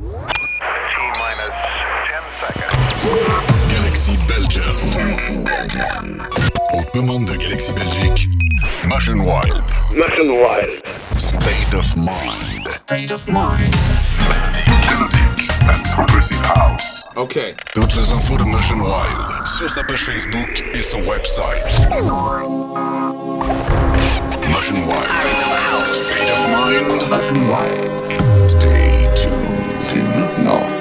T minus 10 seconds. Galaxy Belgium. Galaxy Belgium. Aux commandes de Galaxy Belgique, Machine Wild. Machine Wild. State of Mind. State of mind. Mélodique and progressive house. Okay. Toutes les infos de Machine Wild sur sa page Facebook et son website. Machine Wild. State of Mind. Machine Wild. Stay tuned. C'est